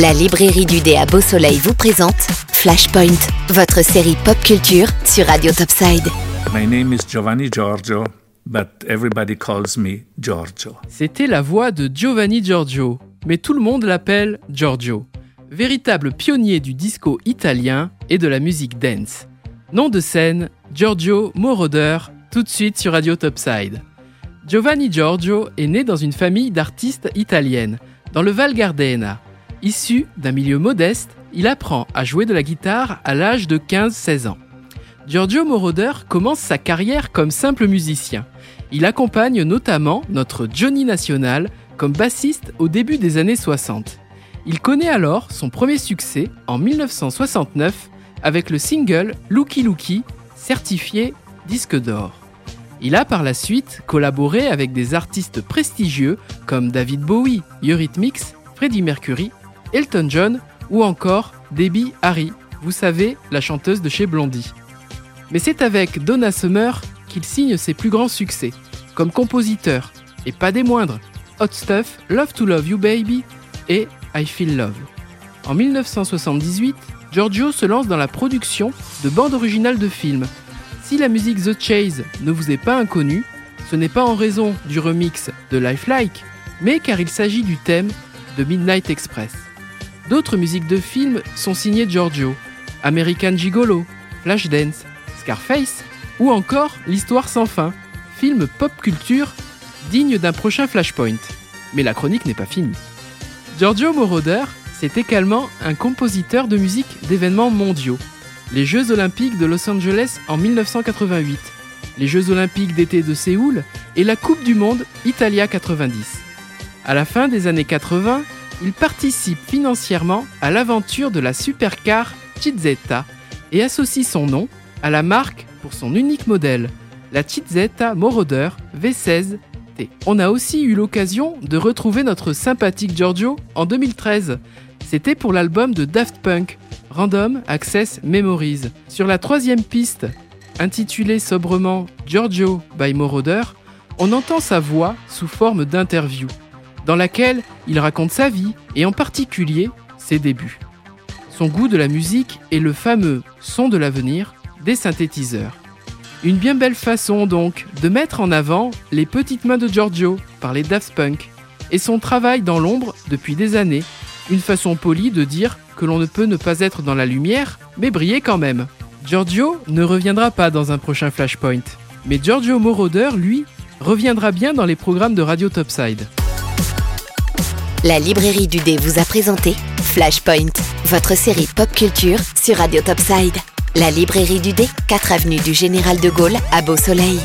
La librairie du dé à Beau Soleil vous présente Flashpoint, votre série pop culture sur Radio Topside. My name is Giovanni Giorgio, but everybody calls me Giorgio. C'était la voix de Giovanni Giorgio, mais tout le monde l'appelle Giorgio. Véritable pionnier du disco italien et de la musique dance. Nom de scène, Giorgio Moroder, tout de suite sur Radio Topside. Giovanni Giorgio est né dans une famille d'artistes italiennes, dans le Val Gardena. Issu d'un milieu modeste, il apprend à jouer de la guitare à l'âge de 15-16 ans. Giorgio Moroder commence sa carrière comme simple musicien. Il accompagne notamment notre Johnny National comme bassiste au début des années 60. Il connaît alors son premier succès en 1969 avec le single Looky Looky, certifié disque d'or. Il a par la suite collaboré avec des artistes prestigieux comme David Bowie, Eurythmics, Freddie Mercury Elton John ou encore Debbie Harry, vous savez, la chanteuse de chez Blondie. Mais c'est avec Donna Summer qu'il signe ses plus grands succès, comme compositeur, et pas des moindres, Hot Stuff, Love to Love You Baby et I Feel Love. En 1978, Giorgio se lance dans la production de bandes originales de films. Si la musique The Chase ne vous est pas inconnue, ce n'est pas en raison du remix de Lifelike, mais car il s'agit du thème de Midnight Express. D'autres musiques de films sont signées Giorgio, American Gigolo, Flashdance, Scarface ou encore L'Histoire sans fin, film pop culture digne d'un prochain Flashpoint. Mais la chronique n'est pas finie. Giorgio Moroder, c'est également un compositeur de musique d'événements mondiaux. Les Jeux Olympiques de Los Angeles en 1988, les Jeux Olympiques d'été de Séoul et la Coupe du Monde Italia 90. À la fin des années 80, il participe financièrement à l'aventure de la supercar Chizzetta et associe son nom à la marque pour son unique modèle, la Chizzetta Moroder V16T. On a aussi eu l'occasion de retrouver notre sympathique Giorgio en 2013. C'était pour l'album de Daft Punk, Random Access Memories. Sur la troisième piste, intitulée sobrement Giorgio by Moroder, on entend sa voix sous forme d'interview dans laquelle il raconte sa vie et en particulier ses débuts. Son goût de la musique est le fameux son de l'avenir des synthétiseurs. Une bien belle façon donc de mettre en avant les petites mains de Giorgio par les Daft Punk et son travail dans l'ombre depuis des années, une façon polie de dire que l'on ne peut ne pas être dans la lumière, mais briller quand même. Giorgio ne reviendra pas dans un prochain Flashpoint, mais Giorgio Moroder, lui, reviendra bien dans les programmes de Radio Topside. La librairie du dé vous a présenté Flashpoint, votre série pop culture sur Radio Topside. La librairie du dé, 4 avenue du Général de Gaulle à Beau Soleil.